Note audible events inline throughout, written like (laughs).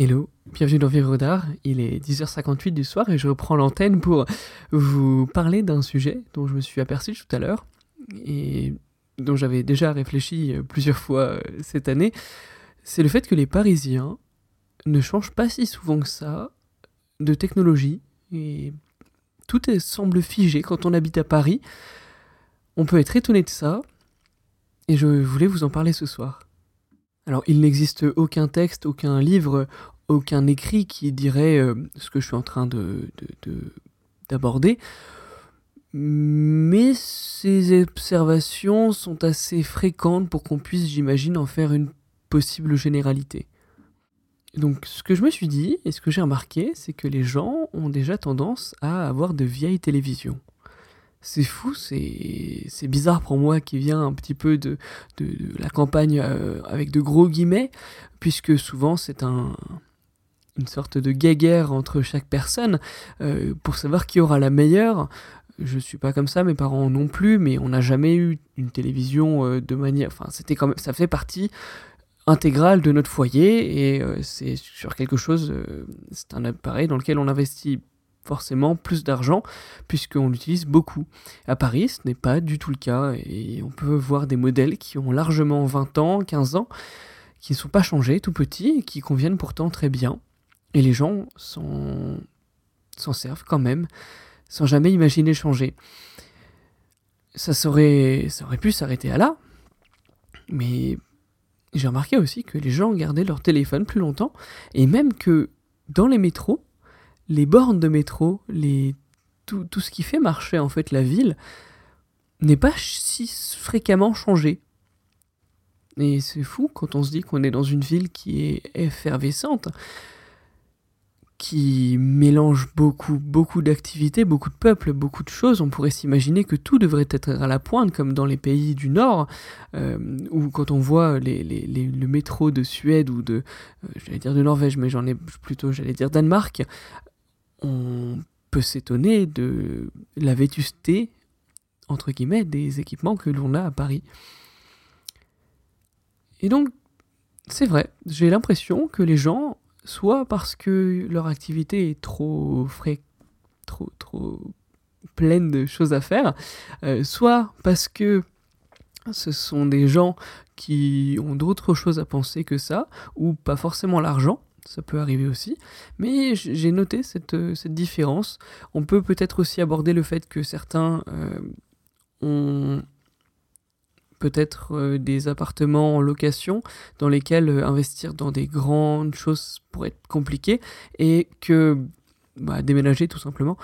Hello, bienvenue dans Vivre d'Art. Il est 10h58 du soir et je reprends l'antenne pour vous parler d'un sujet dont je me suis aperçu tout à l'heure et dont j'avais déjà réfléchi plusieurs fois euh, cette année. C'est le fait que les Parisiens ne changent pas si souvent que ça de technologie et tout semble figé quand on habite à Paris. On peut être étonné de ça et je voulais vous en parler ce soir. Alors, il n'existe aucun texte, aucun livre, aucun écrit qui dirait euh, ce que je suis en train de, d'aborder. Mais ces observations sont assez fréquentes pour qu'on puisse, j'imagine, en faire une possible généralité. Donc ce que je me suis dit et ce que j'ai remarqué, c'est que les gens ont déjà tendance à avoir de vieilles télévisions c'est fou, c'est bizarre pour moi qui vient un petit peu de, de, la campagne euh, avec de gros guillemets, puisque souvent c'est un, une sorte de guéguerre entre chaque personne euh, pour savoir qui aura la meilleure. Je suis pas comme ça, mes parents non plus, mais on n'a jamais eu une télévision euh, de manière. Enfin, c'était quand même, ça fait partie intégrale de notre foyer et c'est sur quelque chose. c'est un appareil dans lequel on investit forcément plus d'argent puisqu'on l'utilise beaucoup. À Paris, ce n'est pas du tout le cas et on peut voir des modèles qui ont largement 20 ans, 15 ans, qui ne sont pas changés, tout petits, et qui conviennent pourtant très bien. Et les gens s'en servent quand même, sans jamais imaginer changer. Ça, serait, ça aurait pu s'arrêter à là, mais j'ai remarqué aussi que les gens gardaient leur téléphone plus longtemps, et même que dans les métros, les bornes de métro, tout, ce qui fait marcher en fait la ville, n'est pas si fréquemment changé. Et c'est fou quand on se dit qu'on est dans une ville qui est effervescente, qui mélange beaucoup, beaucoup d'activités, beaucoup de peuples, beaucoup de choses. On pourrait s'imaginer que tout devrait être à la pointe, comme dans les pays du Nord, euh, où quand on voit le métro de Suède ou de, euh, j'allais dire de Norvège, mais j'en ai plutôt, j'allais dire Danemark, on peut s'étonner de la vétusté, entre guillemets, des équipements que l'on a à Paris. Et donc, c'est vrai, j'ai l'impression que les gens, soit parce que leur activité est trop frais, trop, trop pleine de choses à faire, euh, soit parce que ce sont des gens qui ont d'autres choses à penser que ça, ou pas forcément l'argent, ça peut arriver aussi. Mais j'ai noté cette, euh, cette, différence. On peut peut-être aussi aborder le fait que certains euh, ont peut-être euh, des appartements en location dans lesquels investir dans des grandes choses pourrait être compliqué et que bah, déménager tout simplement.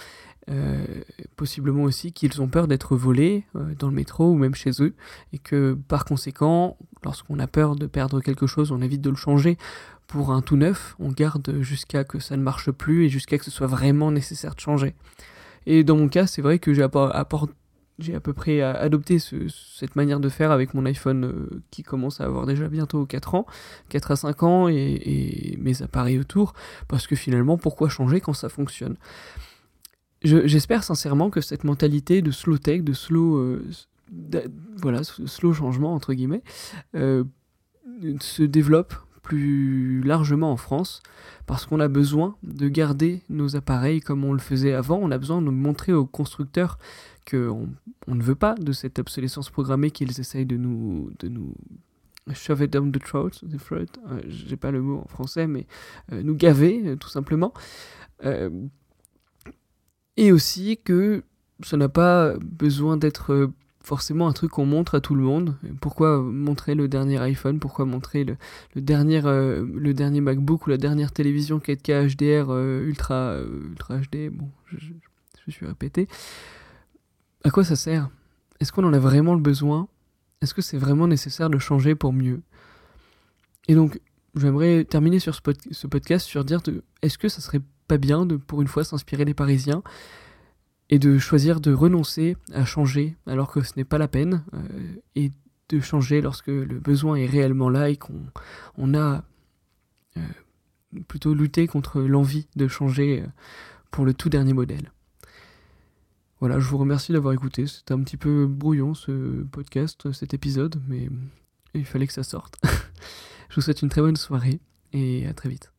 possiblement aussi qu'ils ont peur d'être volés dans le métro ou même chez eux et que par conséquent lorsqu'on a peur de perdre quelque chose on évite de le changer pour un tout neuf, on garde jusqu'à que ça ne marche plus et jusqu'à que ce soit vraiment nécessaire de changer. Et dans mon cas, c'est vrai que j'ai à peu près adopté cette manière de faire avec mon iPhone euh, qui commence à avoir déjà bientôt 4 ans, 4 à 5 ans, et, mes appareils autour, parce que finalement, pourquoi changer quand ça fonctionne? J'espère sincèrement que cette mentalité de slow tech, de slow, euh, voilà, slow changement entre guillemets, euh, se développe plus largement en France, parce qu'on a besoin de garder nos appareils comme on le faisait avant, on a besoin de montrer aux constructeurs qu'on on ne veut pas de cette obsolescence programmée qu'ils essayent de nous, de nous shove it down the throat, the throat euh, j'ai pas le mot en français, mais euh, nous gaver, tout simplement. et aussi que ça n'a pas besoin d'être forcément un truc qu'on montre à tout le monde. Pourquoi montrer le dernier iPhone? Pourquoi montrer le, dernier, euh, le dernier MacBook ou la dernière télévision 4K HDR euh, Ultra, euh, Ultra HD Bon, je, je, suis répété. À quoi ça sert? Est-ce qu'on en a vraiment le besoin? Est-ce que c'est vraiment nécessaire de changer pour mieux? Et donc, j'aimerais terminer sur ce, podcast sur dire est-ce que ça serait pas bien de pour une fois s'inspirer des Parisiens et de choisir de renoncer à changer alors que ce n'est pas la peine, euh, et de changer lorsque le besoin est réellement là et qu'on on a euh, plutôt lutté contre l'envie de changer euh, pour le tout dernier modèle. Voilà, je vous remercie d'avoir écouté. C'était un petit peu brouillon ce podcast, cet épisode, mais il fallait que ça sorte. (laughs) je vous souhaite une très bonne soirée et à très vite.